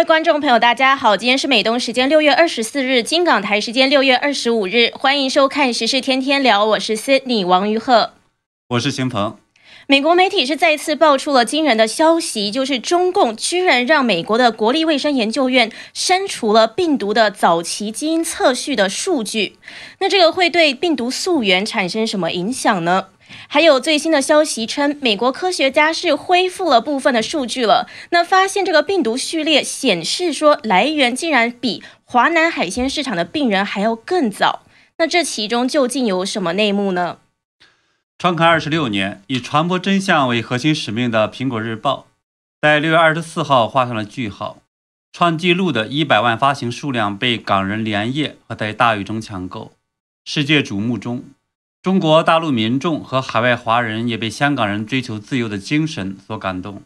位观众朋友，大家好，今天是美东时间六月二十四日，金港台时间六月二十五日，欢迎收看时事天天聊，我是 Sydney 王于鹤，我是邢鹏。美国媒体是再次爆出了惊人的消息，就是中共居然让美国的国立卫生研究院删除了病毒的早期基因测序的数据。那这个会对病毒溯源产生什么影响呢？还有最新的消息称，美国科学家是恢复了部分的数据了。那发现这个病毒序列显示说，来源竟然比华南海鲜市场的病人还要更早。那这其中究竟有什么内幕呢？创刊二十六年，以传播真相为核心使命的《苹果日报》，在六月二十四号画上了句号。创纪录的一百万发行数量被港人连夜和在大雨中抢购。世界瞩目中，中国大陆民众和海外华人也被香港人追求自由的精神所感动。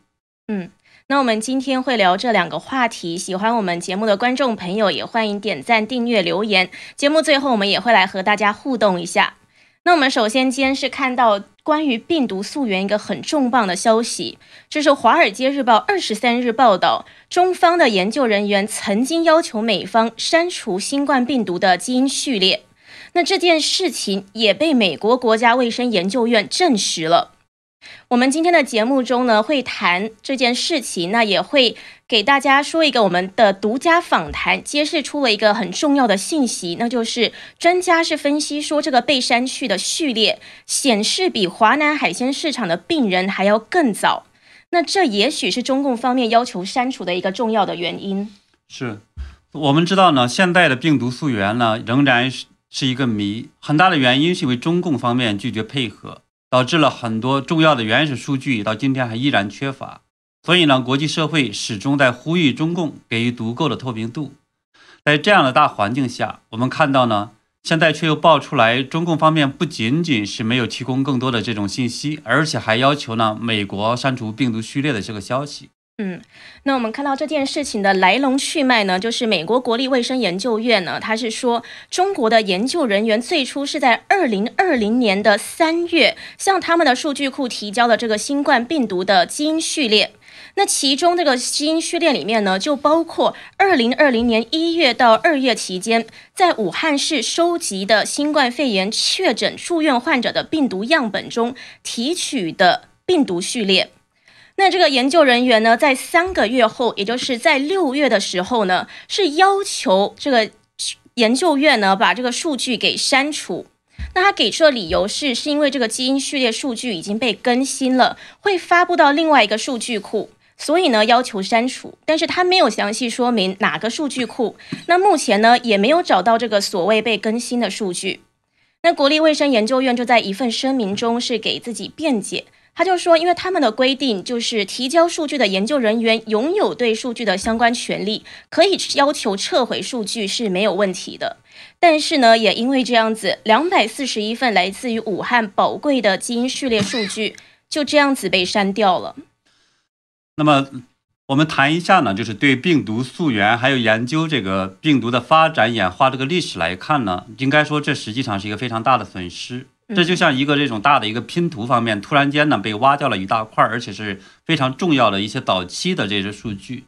嗯，那我们今天会聊这两个话题。喜欢我们节目的观众朋友，也欢迎点赞、订阅、留言。节目最后，我们也会来和大家互动一下。那我们首先今天是看到关于病毒溯源一个很重磅的消息，这是《华尔街日报》二十三日报道，中方的研究人员曾经要求美方删除新冠病毒的基因序列，那这件事情也被美国国家卫生研究院证实了。我们今天的节目中呢，会谈这件事情，那也会给大家说一个我们的独家访谈，揭示出了一个很重要的信息，那就是专家是分析说，这个被删去的序列显示比华南海鲜市场的病人还要更早，那这也许是中共方面要求删除的一个重要的原因。是我们知道呢，现在的病毒溯源呢，仍然是是一个谜，很大的原因是因为中共方面拒绝配合。导致了很多重要的原始数据到今天还依然缺乏，所以呢，国际社会始终在呼吁中共给予足够的透明度。在这样的大环境下，我们看到呢，现在却又爆出来，中共方面不仅仅是没有提供更多的这种信息，而且还要求呢美国删除病毒序列的这个消息。嗯，那我们看到这件事情的来龙去脉呢，就是美国国立卫生研究院呢，它是说中国的研究人员最初是在二零二零年的三月向他们的数据库提交了这个新冠病毒的基因序列，那其中这个基因序列里面呢，就包括二零二零年一月到二月期间在武汉市收集的新冠肺炎确诊住院患者的病毒样本中提取的病毒序列。那这个研究人员呢，在三个月后，也就是在六月的时候呢，是要求这个研究院呢把这个数据给删除。那他给出的理由是，是因为这个基因序列数据已经被更新了，会发布到另外一个数据库，所以呢要求删除。但是他没有详细说明哪个数据库。那目前呢也没有找到这个所谓被更新的数据。那国立卫生研究院就在一份声明中是给自己辩解。他就说，因为他们的规定就是提交数据的研究人员拥有对数据的相关权利，可以要求撤回数据是没有问题的。但是呢，也因为这样子，两百四十一份来自于武汉宝贵的基因序列数据就这样子被删掉了。那么，我们谈一下呢，就是对病毒溯源还有研究这个病毒的发展演化这个历史来看呢，应该说这实际上是一个非常大的损失。这就像一个这种大的一个拼图方面，突然间呢被挖掉了一大块，而且是非常重要的一些早期的这些数据。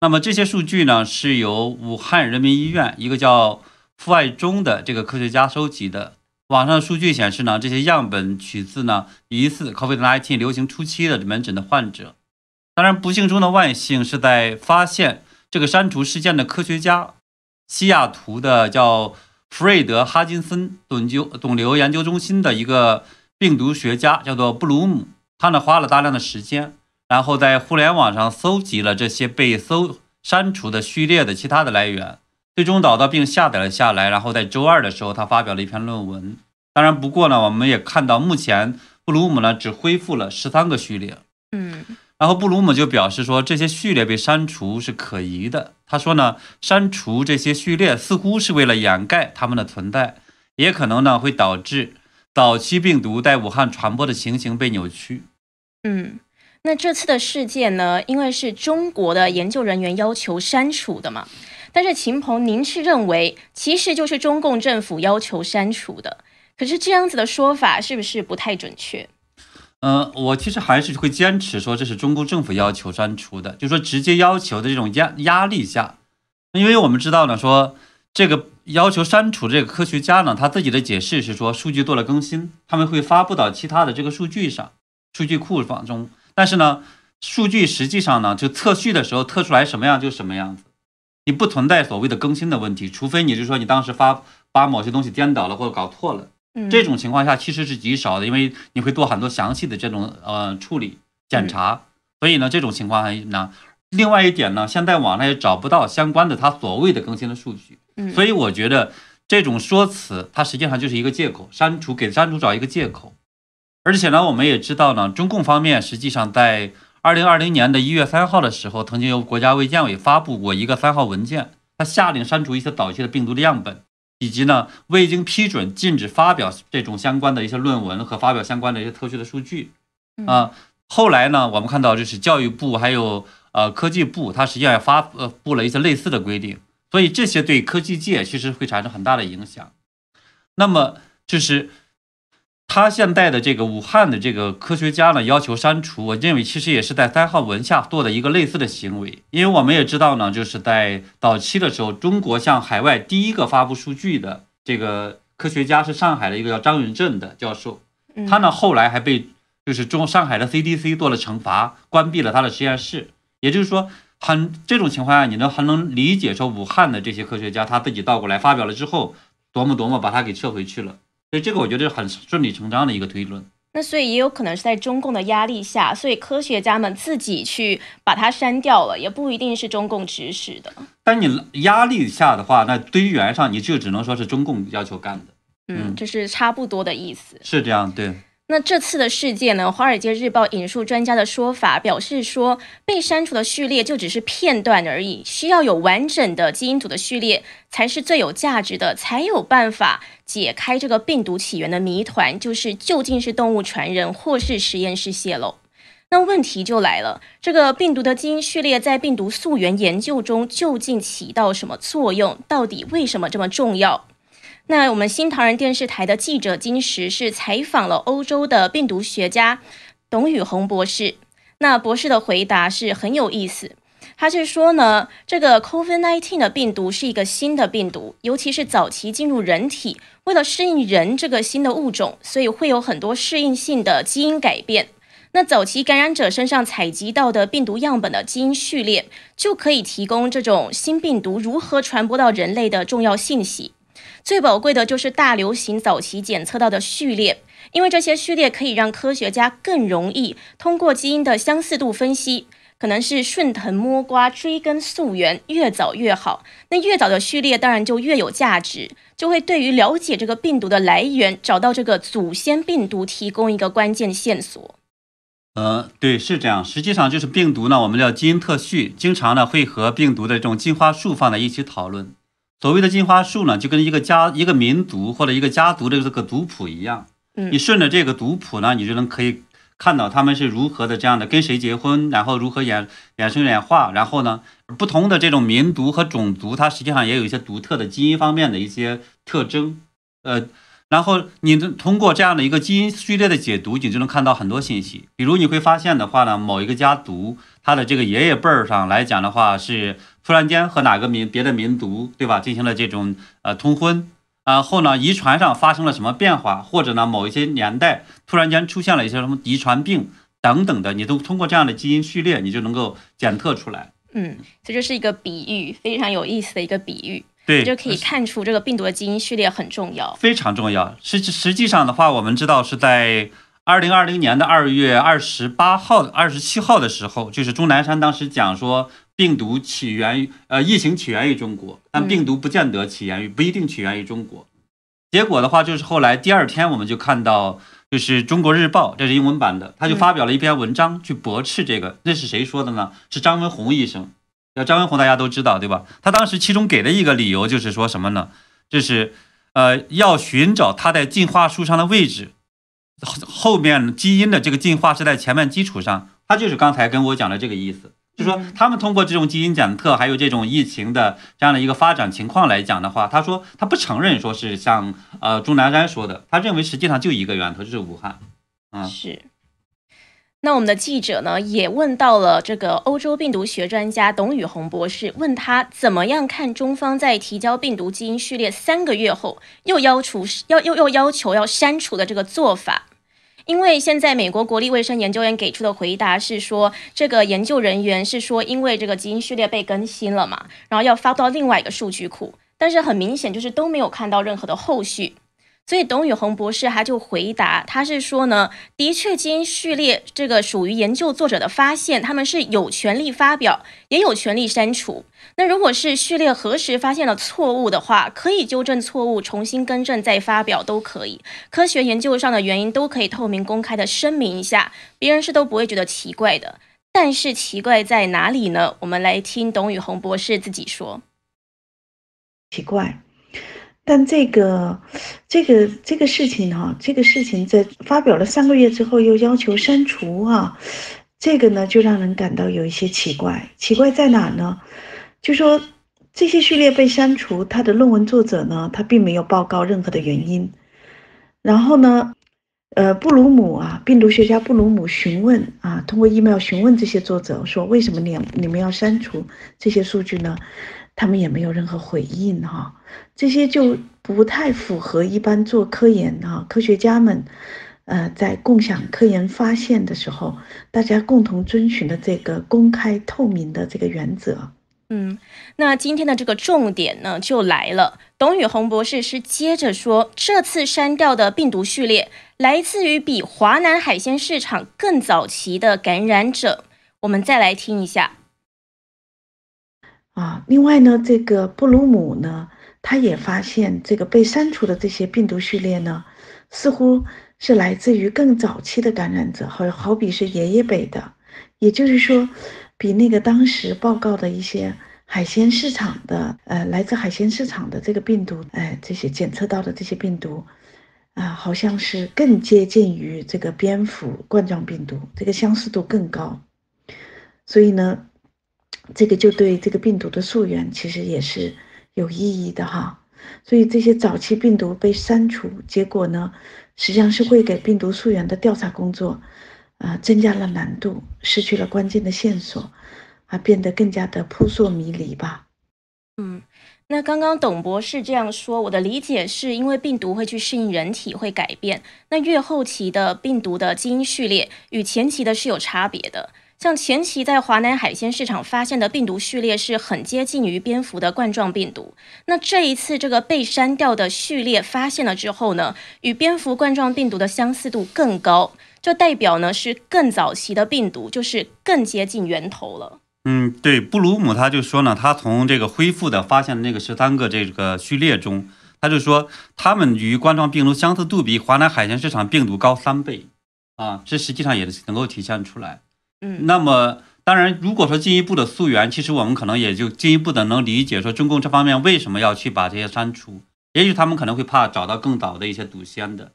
那么这些数据呢是由武汉人民医院一个叫傅爱忠的这个科学家收集的。网上的数据显示呢，这些样本取自呢疑似 COVID-19 流行初期的门诊的患者。当然，不幸中的万幸是在发现这个删除事件的科学家西雅图的叫。弗瑞德·哈金森肿瘤肿瘤研究中心的一个病毒学家叫做布鲁姆，他呢花了大量的时间，然后在互联网上搜集了这些被搜删除的序列的其他的来源，最终找到并下载了下来。然后在周二的时候，他发表了一篇论文。当然，不过呢，我们也看到目前布鲁姆呢只恢复了十三个序列。嗯。然后布鲁姆就表示说，这些序列被删除是可疑的。他说呢，删除这些序列似乎是为了掩盖它们的存在，也可能呢会导致早期病毒在武汉传播的情形被扭曲。嗯，那这次的事件呢，因为是中国的研究人员要求删除的嘛，但是秦鹏，您是认为其实就是中共政府要求删除的？可是这样子的说法是不是不太准确？嗯，我其实还是会坚持说这是中国政府要求删除的，就是说直接要求的这种压压力下，因为我们知道呢，说这个要求删除这个科学家呢，他自己的解释是说数据做了更新，他们会发布到其他的这个数据上，数据库当中，但是呢，数据实际上呢，就测序的时候测出来什么样就什么样子，你不存在所谓的更新的问题，除非你就说你当时发把某些东西颠倒了或者搞错了。这种情况下其实是极少的，因为你会做很多详细的这种呃处理检查，所以呢，这种情况呢，另外一点呢，现在网上也找不到相关的他所谓的更新的数据，所以我觉得这种说辞它实际上就是一个借口，删除给删除找一个借口，而且呢，我们也知道呢，中共方面实际上在二零二零年的一月三号的时候，曾经由国家卫健委发布过一个三号文件，他下令删除一些早期的病毒的样本。以及呢，未经批准禁止发表这种相关的一些论文和发表相关的一些特殊的数据，啊，后来呢，我们看到就是教育部还有呃科技部，它实际上也发呃布了一些类似的规定，所以这些对科技界其实会产生很大的影响。那么就是。他现在的这个武汉的这个科学家呢，要求删除，我认为其实也是在三号文下做的一个类似的行为，因为我们也知道呢，就是在早期的时候，中国向海外第一个发布数据的这个科学家是上海的一个叫张云正的教授，他呢后来还被就是中上海的 CDC 做了惩罚，关闭了他的实验室，也就是说，很这种情况下，你能还能理解说武汉的这些科学家他自己倒过来发表了之后，多么多么把他给撤回去了。所以这个我觉得是很顺理成章的一个推论。那所以也有可能是在中共的压力下，所以科学家们自己去把它删掉了，也不一定是中共指使的。但你压力下的话，那堆源上你就只能说是中共要求干的。嗯，这是差不多的意思。是这样，对。那这次的事件呢？《华尔街日报》引述专家的说法，表示说被删除的序列就只是片段而已，需要有完整的基因组的序列才是最有价值的，才有办法解开这个病毒起源的谜团，就是究竟是动物传人或是实验室泄露。那问题就来了，这个病毒的基因序列在病毒溯源研究中究竟起到什么作用？到底为什么这么重要？那我们新唐人电视台的记者金石是采访了欧洲的病毒学家董宇红博士。那博士的回答是很有意思，他是说呢，这个 COVID-19 的病毒是一个新的病毒，尤其是早期进入人体，为了适应人这个新的物种，所以会有很多适应性的基因改变。那早期感染者身上采集到的病毒样本的基因序列，就可以提供这种新病毒如何传播到人类的重要信息。最宝贵的就是大流行早期检测到的序列，因为这些序列可以让科学家更容易通过基因的相似度分析，可能是顺藤摸瓜追根溯源，越早越好。那越早的序列当然就越有价值，就会对于了解这个病毒的来源，找到这个祖先病毒提供一个关键线索。呃，对，是这样。实际上就是病毒呢，我们叫基因特序，经常呢会和病毒的这种进化树放在一起讨论。所谓的进化树呢，就跟一个家、一个民族或者一个家族的这个族谱一样。嗯，你顺着这个族谱呢，你就能可以看到他们是如何的这样的跟谁结婚，然后如何衍衍生演化，然后呢，不同的这种民族和种族，它实际上也有一些独特的基因方面的一些特征。呃，然后你通过这样的一个基因序列的解读，你就能看到很多信息。比如你会发现的话呢，某一个家族，他的这个爷爷辈儿上来讲的话是。突然间和哪个民别的民族，对吧，进行了这种呃通婚，然后呢，遗传上发生了什么变化，或者呢，某一些年代突然间出现了一些什么遗传病等等的，你都通过这样的基因序列，你就能够检测出来。嗯，这就是一个比喻，非常有意思的一个比喻。对，就可以看出这个病毒的基因序列很重要，非常重要。实实际上的话，我们知道是在二零二零年的二月二十八号、二十七号的时候，就是钟南山当时讲说。病毒起源于呃，疫情起源于中国，但病毒不见得起源于，不一定起源于中国。结果的话，就是后来第二天我们就看到，就是《中国日报》，这是英文版的，他就发表了一篇文章去驳斥这个。那是谁说的呢？是张文宏医生。那张文宏大家都知道对吧？他当时其中给的一个理由就是说什么呢？就是呃，要寻找它在进化树上的位置，后面基因的这个进化是在前面基础上。他就是刚才跟我讲的这个意思。就说他们通过这种基因检测，还有这种疫情的这样的一个发展情况来讲的话，他说他不承认说是像呃钟南山说的，他认为实际上就一个源头就是武汉，嗯，是。那我们的记者呢，也问到了这个欧洲病毒学专家董宇红博士，问他怎么样看中方在提交病毒基因序列三个月后，又要求要又又要求要删除的这个做法。因为现在美国国立卫生研究院给出的回答是说，这个研究人员是说，因为这个基因序列被更新了嘛，然后要发到另外一个数据库，但是很明显就是都没有看到任何的后续。所以董宇红博士他就回答，他是说呢，的确基因序列这个属于研究作者的发现，他们是有权利发表，也有权利删除。那如果是序列核实发现了错误的话，可以纠正错误，重新更正再发表都可以。科学研究上的原因都可以透明公开的声明一下，别人是都不会觉得奇怪的。但是奇怪在哪里呢？我们来听董宇红博士自己说。奇怪。但这个，这个这个事情哈，这个事情在发表了三个月之后又要求删除啊，这个呢就让人感到有一些奇怪。奇怪在哪呢？就说这些序列被删除，他的论文作者呢，他并没有报告任何的原因。然后呢，呃，布鲁姆啊，病毒学家布鲁姆询问啊，通过 email 询问这些作者说，为什么你你们要删除这些数据呢？他们也没有任何回应哈，这些就不太符合一般做科研哈，科学家们，呃，在共享科研发现的时候，大家共同遵循的这个公开透明的这个原则。嗯，那今天的这个重点呢就来了，董宇红博士是接着说，这次删掉的病毒序列来自于比华南海鲜市场更早期的感染者，我们再来听一下。啊，另外呢，这个布鲁姆呢，他也发现这个被删除的这些病毒序列呢，似乎是来自于更早期的感染者，好好比是爷爷辈的，也就是说，比那个当时报告的一些海鲜市场的，呃，来自海鲜市场的这个病毒，哎，这些检测到的这些病毒，啊，好像是更接近于这个蝙蝠冠状病毒，这个相似度更高，所以呢。这个就对这个病毒的溯源其实也是有意义的哈，所以这些早期病毒被删除，结果呢，实际上是会给病毒溯源的调查工作，啊，增加了难度，失去了关键的线索，啊，变得更加的扑朔迷离吧。嗯，那刚刚董博士这样说，我的理解是因为病毒会去适应人体，会改变，那越后期的病毒的基因序列与前期的是有差别的。像前期在华南海鲜市场发现的病毒序列是很接近于蝙蝠的冠状病毒，那这一次这个被删掉的序列发现了之后呢，与蝙蝠冠状病毒的相似度更高，就代表呢是更早期的病毒，就是更接近源头了。嗯，对，布鲁姆他就说呢，他从这个恢复的发现的那个十三个这个序列中，他就说他们与冠状病毒相似度比华南海鲜市场病毒高三倍，啊，这实际上也是能够体现出来。嗯，那么当然，如果说进一步的溯源，其实我们可能也就进一步的能理解说中共这方面为什么要去把这些删除。也许他们可能会怕找到更早的一些祖先的，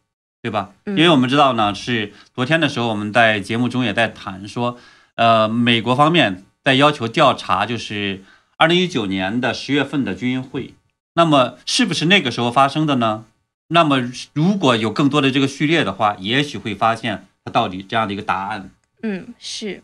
对吧？因为我们知道呢，是昨天的时候我们在节目中也在谈说，呃，美国方面在要求调查，就是二零一九年的十月份的军运会，那么是不是那个时候发生的呢？那么如果有更多的这个序列的话，也许会发现它到底这样的一个答案。嗯，是。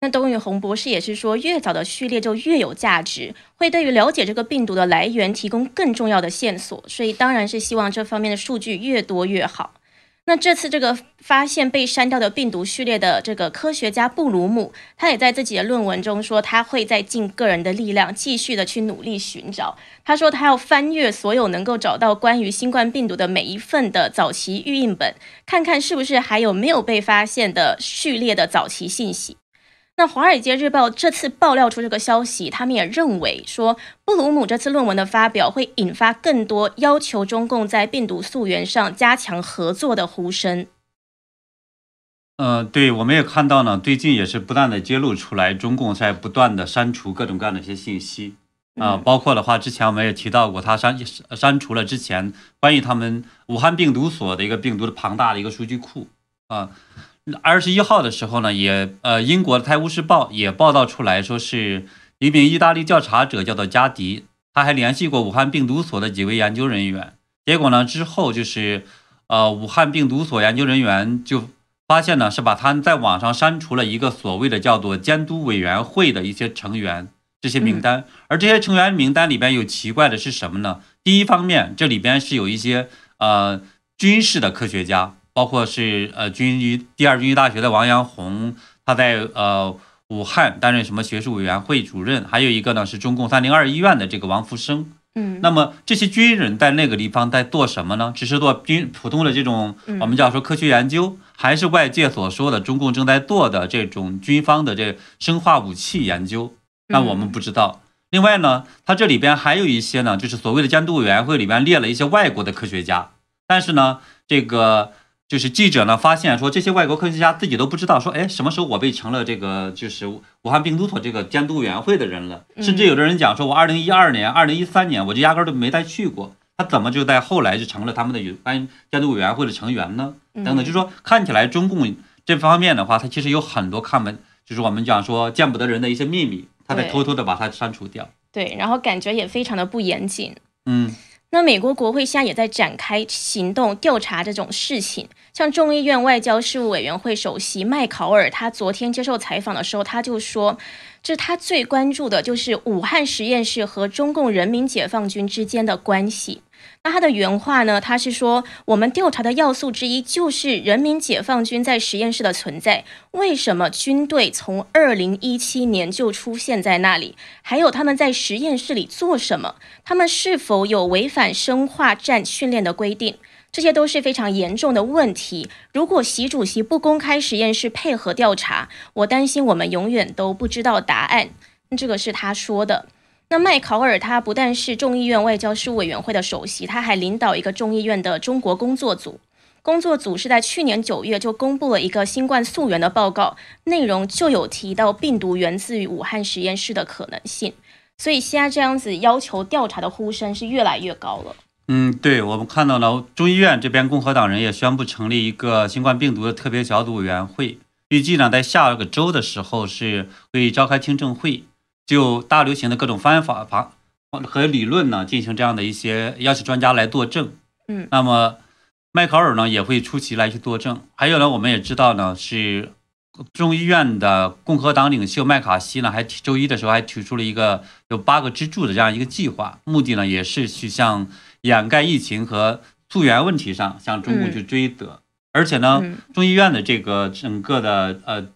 那董宇红博士也是说，越早的序列就越有价值，会对于了解这个病毒的来源提供更重要的线索。所以当然是希望这方面的数据越多越好。那这次这个发现被删掉的病毒序列的这个科学家布鲁姆，他也在自己的论文中说，他会在尽个人的力量，继续的去努力寻找。他说他要翻阅所有能够找到关于新冠病毒的每一份的早期预印本，看看是不是还有没有被发现的序列的早期信息。那《华尔街日报》这次爆料出这个消息，他们也认为说，布鲁姆这次论文的发表会引发更多要求中共在病毒溯源上加强合作的呼声。呃，对，我们也看到呢，最近也是不断的揭露出来，中共在不断的删除各种各样的一些信息啊，包括的话，之前我们也提到过，他删删除了之前关于他们武汉病毒所的一个病毒的庞大的一个数据库啊。二十一号的时候呢，也呃，英国的《泰晤士报》也报道出来说，是一名意大利调查者叫做加迪，他还联系过武汉病毒所的几位研究人员。结果呢，之后就是呃，武汉病毒所研究人员就发现呢是把他在网上删除了一个所谓的叫做监督委员会的一些成员这些名单，而这些成员名单里边有奇怪的是什么呢？第一方面，这里边是有一些呃军事的科学家，包括是呃军医第二军医大学的王阳红，他在呃武汉担任什么学术委员会主任，还有一个呢是中共三零二医院的这个王福生。嗯，那么这些军人在那个地方在做什么呢？只是做军普通的这种我们叫说科学研究，还是外界所说的中共正在做的这种军方的这生化武器研究？那我们不知道。另外呢，它这里边还有一些呢，就是所谓的监督委员会里边列了一些外国的科学家，但是呢，这个。就是记者呢发现说，这些外国科学家自己都不知道说，哎，什么时候我被成了这个就是武汉病毒所这个监督委员会的人了？甚至有的人讲说，我二零一二年、二零一三年我就压根儿都没再去过，他怎么就在后来就成了他们的有关监督委员会的成员呢？等等，就是说看起来中共这方面的话，它其实有很多看门，就是我们讲说见不得人的一些秘密，他在偷偷的把它删除掉。对，然后感觉也非常的不严谨。嗯。那美国国会现在也在展开行动调查这种事情，像众议院外交事务委员会首席麦考尔，他昨天接受采访的时候，他就说，这他最关注的就是武汉实验室和中共人民解放军之间的关系。他的原话呢？他是说，我们调查的要素之一就是人民解放军在实验室的存在。为什么军队从二零一七年就出现在那里？还有他们在实验室里做什么？他们是否有违反生化战训练的规定？这些都是非常严重的问题。如果习主席不公开实验室配合调查，我担心我们永远都不知道答案。这个是他说的。那麦考尔他不但是众议院外交事务委员会的首席，他还领导一个众议院的中国工作组。工作组是在去年九月就公布了一个新冠溯源的报告，内容就有提到病毒源自于武汉实验室的可能性。所以现在这样子要求调查的呼声是越来越高了。嗯，对，我们看到了众议院这边共和党人也宣布成立一个新冠病毒的特别小组委员会，预计呢在下个周的时候是会召开听证会。就大流行的各种方法、法和理论呢，进行这样的一些邀请专家来作证。嗯，那么麦考尔呢也会出席来去作证。还有呢，我们也知道呢，是众议院的共和党领袖麦卡锡呢，还周一的时候还提出了一个有八个支柱的这样一个计划，目的呢也是去向掩盖疫情和溯源问题上向中共去追责。而且呢，众议院的这个整个的呃。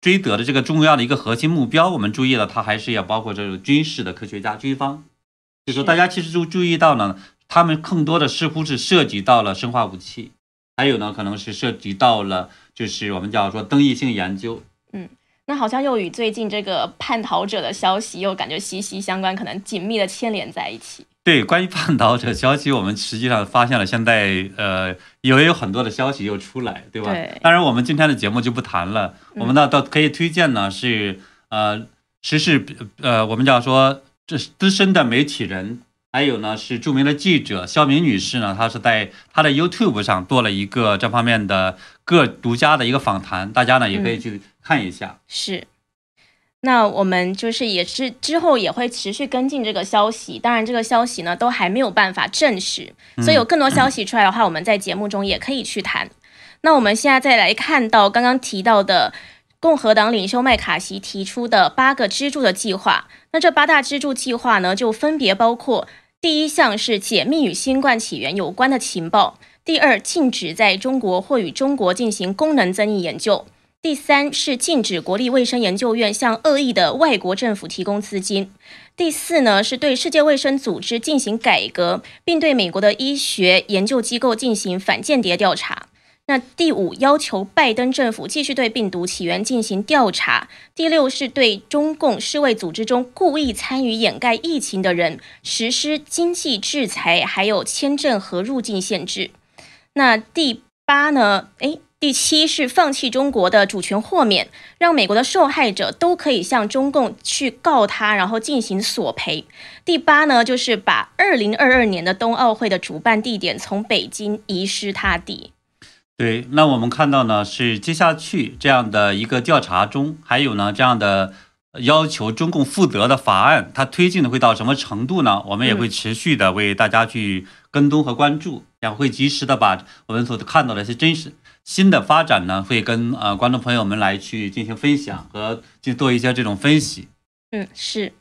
追责的这个重要的一个核心目标，我们注意了，它还是要包括这个军事的科学家、军方。就说大家其实都注意到呢，他们更多的似乎是涉及到了生化武器，还有呢，可能是涉及到了就是我们叫做争议性研究。嗯，那好像又与最近这个叛逃者的消息又感觉息息相关，可能紧密的牵连在一起。对，关于叛逃者消息，我们实际上发现了，现在呃，也有很多的消息又出来，对吧？对。当然，我们今天的节目就不谈了。我们呢，倒可以推荐呢，是呃，时事呃，我们叫说这资深的媒体人，还有呢是著名的记者肖明女士呢，她是在她的 YouTube 上做了一个这方面的各独家的一个访谈，大家呢也可以去看一下。是。那我们就是也是之后也会持续跟进这个消息，当然这个消息呢都还没有办法证实，所以有更多消息出来的话，我们在节目中也可以去谈。那我们现在再来看到刚刚提到的共和党领袖麦卡锡提出的八个支柱的计划，那这八大支柱计划呢，就分别包括：第一项是解密与新冠起源有关的情报；第二，禁止在中国或与中国进行功能增益研究。第三是禁止国立卫生研究院向恶意的外国政府提供资金。第四呢，是对世界卫生组织进行改革，并对美国的医学研究机构进行反间谍调查。那第五，要求拜登政府继续对病毒起源进行调查。第六，是对中共世卫组织中故意参与掩盖疫情的人实施经济制裁，还有签证和入境限制。那第八呢？诶。第七是放弃中国的主权豁免，让美国的受害者都可以向中共去告他，然后进行索赔。第八呢，就是把二零二二年的冬奥会的主办地点从北京移师他地。对，那我们看到呢，是接下去这样的一个调查中，还有呢这样的要求中共负责的法案，它推进的会到什么程度呢？我们也会持续的为大家去跟踪和关注，也会及时的把我们所看到的一些真实。新的发展呢，会跟呃观众朋友们来去进行分享和去做一些这种分析。嗯，是。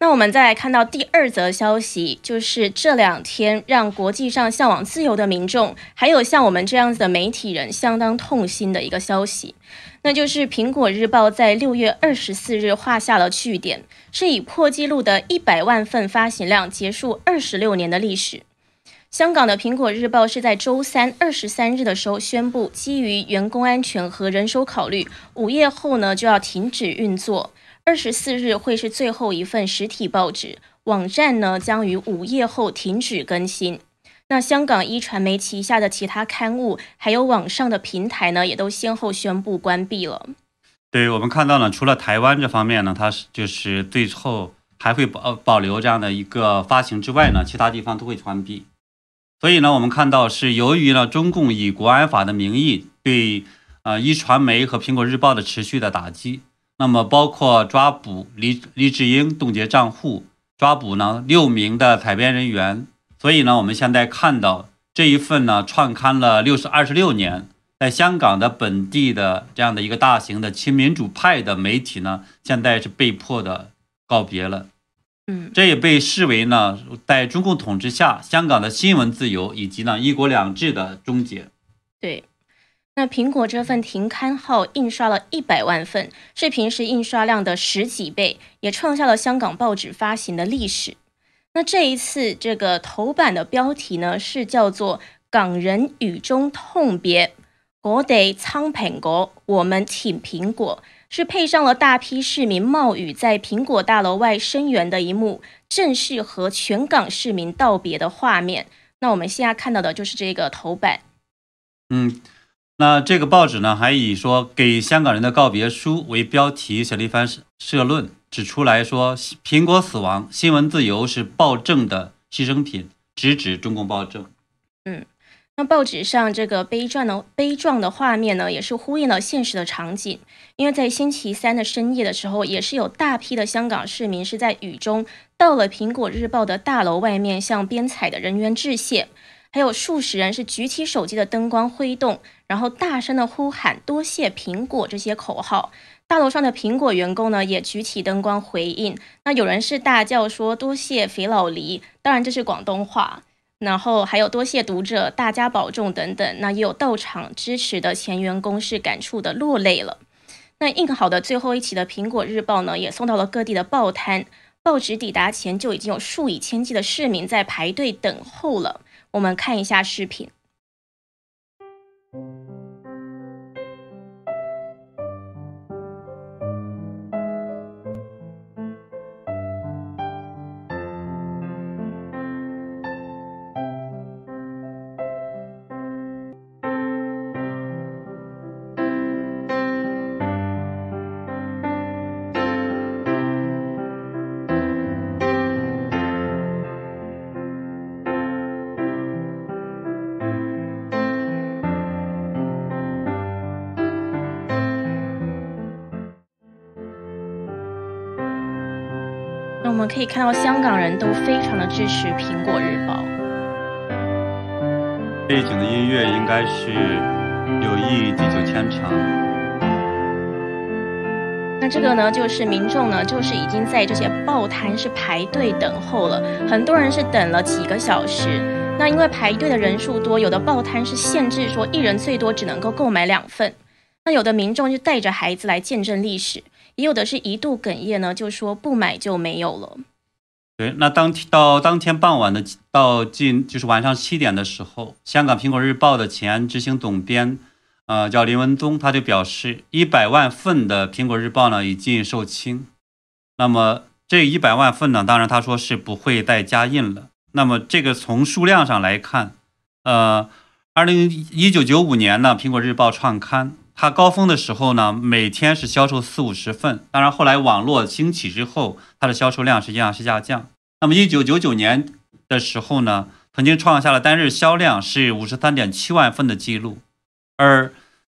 那我们再来看到第二则消息，就是这两天让国际上向往自由的民众，还有像我们这样子的媒体人相当痛心的一个消息，那就是《苹果日报》在六月二十四日画下了句点，是以破纪录的一百万份发行量结束二十六年的历史。香港的《苹果日报》是在周三二十三日的时候宣布，基于员工安全和人手考虑，午夜后呢就要停止运作。二十四日会是最后一份实体报纸，网站呢将于午夜后停止更新。那香港一传媒旗下的其他刊物，还有网上的平台呢，也都先后宣布关闭了。对我们看到呢，除了台湾这方面呢，它是就是最后还会保保留这样的一个发行之外呢，其他地方都会关闭。所以呢，我们看到是由于呢，中共以国安法的名义对呃一传媒和苹果日报的持续的打击。那么，包括抓捕黎黎智英、冻结账户、抓捕呢六名的采编人员。所以呢，我们现在看到这一份呢创刊了六十二十六年，在香港的本地的这样的一个大型的亲民主派的媒体呢，现在是被迫的告别了。嗯，这也被视为呢，在中共统治下，香港的新闻自由以及呢一国两制的终结。对。那苹果这份停刊号印刷了一百万份，是平时印刷量的十几倍，也创下了香港报纸发行的历史。那这一次这个头版的标题呢，是叫做“港人雨中痛别”，我得苍苹果，我们挺苹果，是配上了大批市民冒雨在苹果大楼外声援的一幕，正式和全港市民道别的画面。那我们现在看到的就是这个头版，嗯。那这个报纸呢，还以说给香港人的告别书为标题，写了一番社论，指出来说苹果死亡，新闻自由是暴政的牺牲品，直指中共暴政。嗯，那报纸上这个悲壮的悲壮的画面呢，也是呼应了现实的场景，因为在星期三的深夜的时候，也是有大批的香港市民是在雨中到了苹果日报的大楼外面，向编采的人员致谢。还有数十人是举起手机的灯光挥动，然后大声的呼喊“多谢苹果”这些口号。大楼上的苹果员工呢也举起灯光回应。那有人是大叫说“多谢肥老黎”，当然这是广东话。然后还有“多谢读者，大家保重”等等。那也有到场支持的前员工是感触的落泪了。那印好的最后一期的苹果日报呢，也送到了各地的报摊。报纸抵达前就已经有数以千计的市民在排队等候了。我们看一下视频。们可以看到，香港人都非常的支持《苹果日报》。背景的音乐应该是《友谊地久天长》。那这个呢，就是民众呢，就是已经在这些报摊是排队等候了，很多人是等了几个小时。那因为排队的人数多，有的报摊是限制说一人最多只能够购买两份。那有的民众就带着孩子来见证历史。也有的是一度哽咽呢，就说不买就没有了。对，那当天到当天傍晚的到近就是晚上七点的时候，香港苹果日报的前执行总编，呃，叫林文宗，他就表示，一百万份的苹果日报呢已经售罄。那么这一百万份呢，当然他说是不会再加印了。那么这个从数量上来看，呃，二零一九九五年呢，苹果日报创刊。它高峰的时候呢，每天是销售四五十份。当然，后来网络兴起之后，它的销售量实际上是下降。那么，一九九九年的时候呢，曾经创下了单日销量是五十三点七万份的记录。而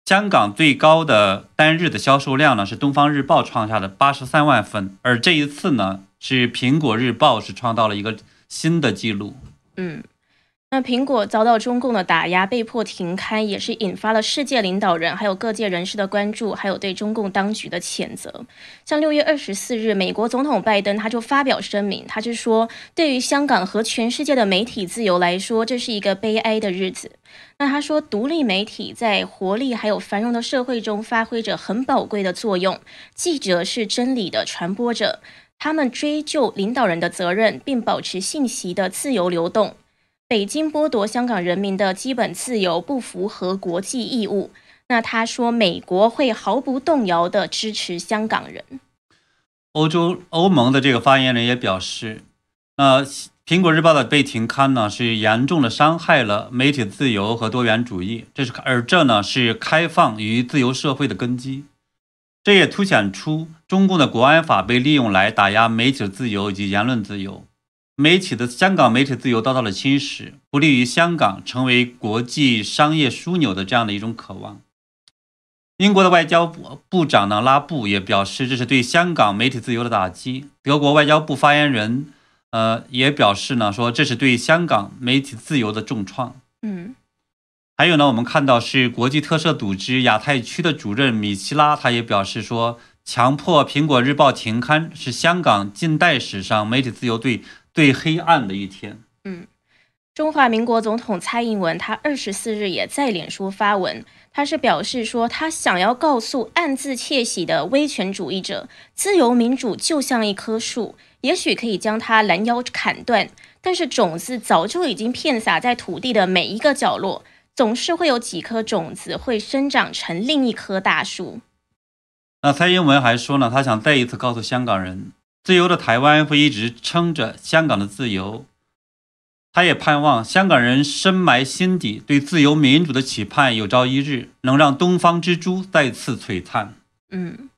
香港最高的单日的销售量呢，是《东方日报》创下的八十三万份。而这一次呢，是《苹果日报》是创造了一个新的记录。嗯。那苹果遭到中共的打压，被迫停刊，也是引发了世界领导人还有各界人士的关注，还有对中共当局的谴责。像六月二十四日，美国总统拜登他就发表声明，他就说，对于香港和全世界的媒体自由来说，这是一个悲哀的日子。那他说，独立媒体在活力还有繁荣的社会中发挥着很宝贵的作用，记者是真理的传播者，他们追究领导人的责任，并保持信息的自由流动。北京剥夺香港人民的基本自由，不符合国际义务。那他说，美国会毫不动摇的支持香港人。欧洲欧盟的这个发言人也表示，那《苹果日报》的被停刊呢，是严重的伤害了媒体自由和多元主义。这是而这呢，是开放与自由社会的根基。这也凸显出中共的国安法被利用来打压媒体自由以及言论自由。媒体的香港媒体自由遭到了侵蚀，不利于香港成为国际商业枢纽的这样的一种渴望。英国的外交部部长呢拉布也表示，这是对香港媒体自由的打击。德国外交部发言人呃也表示呢，说这是对香港媒体自由的重创。嗯，还有呢，我们看到是国际特赦组织亚太区的主任米奇拉，他也表示说，强迫苹果日报停刊是香港近代史上媒体自由对。最黑暗的一天。嗯，中华民国总统蔡英文他二十四日也在脸书发文，他是表示说，他想要告诉暗自窃喜的威权主义者，自由民主就像一棵树，也许可以将它拦腰砍断，但是种子早就已经片撒在土地的每一个角落，总是会有几颗种子会生长成另一棵大树。那蔡英文还说呢，他想再一次告诉香港人。自由的台湾会一直撑着香港的自由，他也盼望香港人深埋心底对自由民主的期盼，有朝一日能让东方之珠再次璀璨。嗯，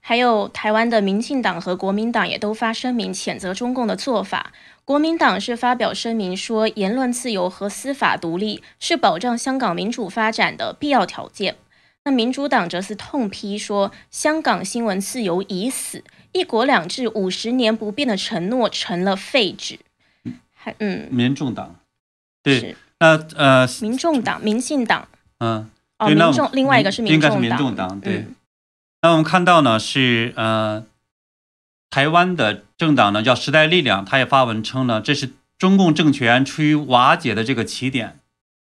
还有台湾的民进党和国民党也都发声明谴责中共的做法。国民党是发表声明说，言论自由和司法独立是保障香港民主发展的必要条件。那民主党则是痛批说，香港新闻自由已死。一国两制五十年不变的承诺成了废纸，还嗯，民众党，对，那呃，民众党、民进党，嗯，哦，民众，另外一个是民众党，对。那我们看到呢，是呃，台湾的政党呢叫时代力量，他也发文称呢，这是中共政权处于瓦解的这个起点，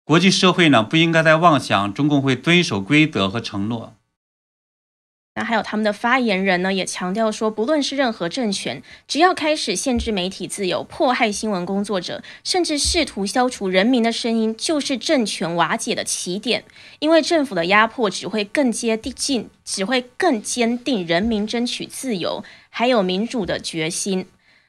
国际社会呢不应该再妄想中共会遵守规则和承诺。那还有他们的发言人呢，也强调说，不论是任何政权，只要开始限制媒体自由、迫害新闻工作者，甚至试图消除人民的声音，就是政权瓦解的起点。因为政府的压迫只会更接近，只会更坚定人民争取自由还有民主的决心。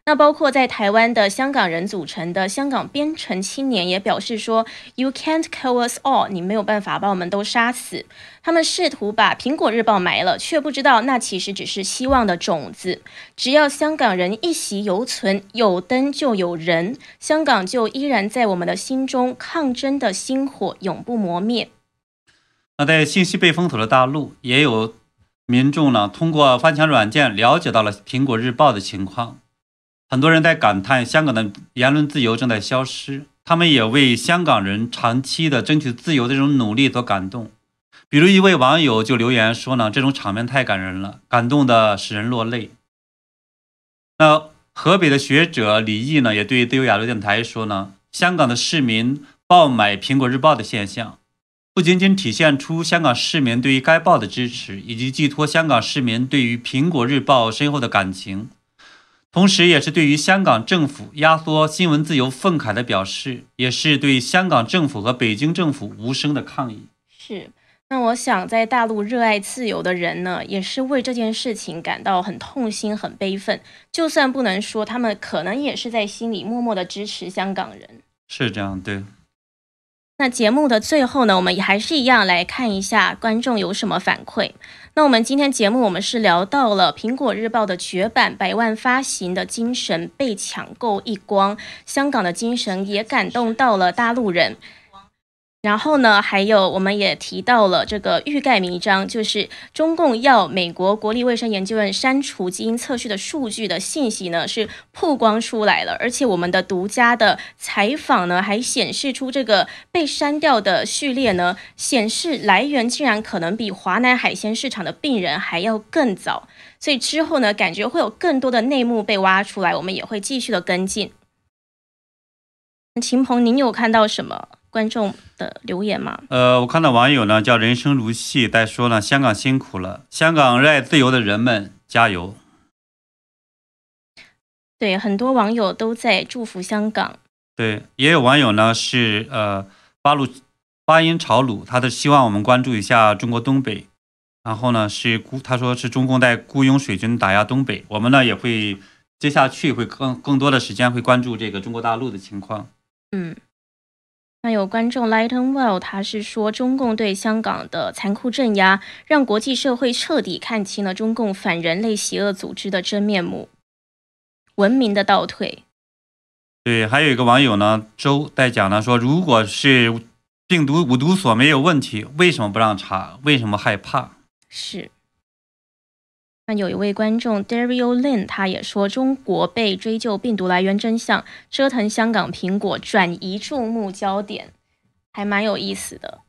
那包括在台湾的香港人组成的香港编程青年也表示说：“You can't kill us all，你没有办法把我们都杀死。”他们试图把苹果日报埋了，却不知道那其实只是希望的种子。只要香港人一息犹存，有灯就有人，香港就依然在我们的心中，抗争的星火永不磨灭。那在信息被封锁的大陆，也有民众呢，通过翻墙软件了解到了苹果日报的情况。很多人在感叹香港的言论自由正在消失，他们也为香港人长期的争取自由的这种努力所感动。比如一位网友就留言说呢：“这种场面太感人了，感动的使人落泪。”那河北的学者李毅呢，也对自由亚洲电台说呢：“香港的市民爆买《苹果日报》的现象，不仅仅体现出香港市民对于该报的支持，以及寄托香港市民对于《苹果日报》深厚的感情。”同时，也是对于香港政府压缩新闻自由愤慨的表示，也是对香港政府和北京政府无声的抗议。是，那我想，在大陆热爱自由的人呢，也是为这件事情感到很痛心、很悲愤。就算不能说，他们可能也是在心里默默的支持香港人。是这样，对。那节目的最后呢，我们也还是一样来看一下观众有什么反馈。那我们今天节目，我们是聊到了《苹果日报》的绝版、百万发行的精神被抢购一光，香港的精神也感动到了大陆人。然后呢，还有我们也提到了这个欲盖弥彰，就是中共要美国国立卫生研究院删除基因测序的数据的信息呢，是曝光出来了。而且我们的独家的采访呢，还显示出这个被删掉的序列呢，显示来源竟然可能比华南海鲜市场的病人还要更早。所以之后呢，感觉会有更多的内幕被挖出来，我们也会继续的跟进。秦鹏，您有看到什么？观众的留言吗？呃，我看到网友呢叫人生如戏在说呢，香港辛苦了，香港热爱自由的人们加油。对，很多网友都在祝福香港。对，也有网友呢是呃八路八音朝鲁，他的希望我们关注一下中国东北。然后呢是孤，他说是中共在雇佣水军打压东北，我们呢也会接下去会更更多的时间会关注这个中国大陆的情况。嗯。那有观众 Lighten Well，他是说中共对香港的残酷镇压，让国际社会彻底看清了中共反人类邪恶组织的真面目，文明的倒退。对，还有一个网友呢，周在讲呢，说如果是病毒五毒所没有问题，为什么不让查？为什么害怕？是。那有一位观众 Dario Lin，他也说中国被追究病毒来源真相，折腾香港苹果，转移注目焦点，还蛮有意思的。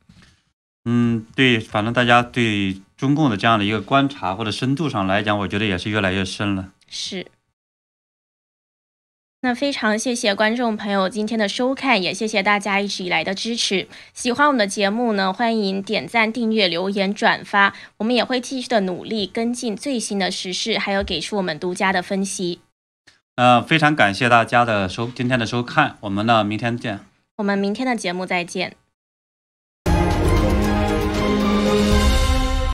嗯，对，反正大家对中共的这样的一个观察或者深度上来讲，我觉得也是越来越深了。是。那非常谢谢观众朋友今天的收看，也谢谢大家一直以来的支持。喜欢我们的节目呢，欢迎点赞、订阅、留言、转发。我们也会继续的努力跟进最新的时事，还有给出我们独家的分析。呃，非常感谢大家的收今天的收看，我们呢明天见。我们明天的节目再见。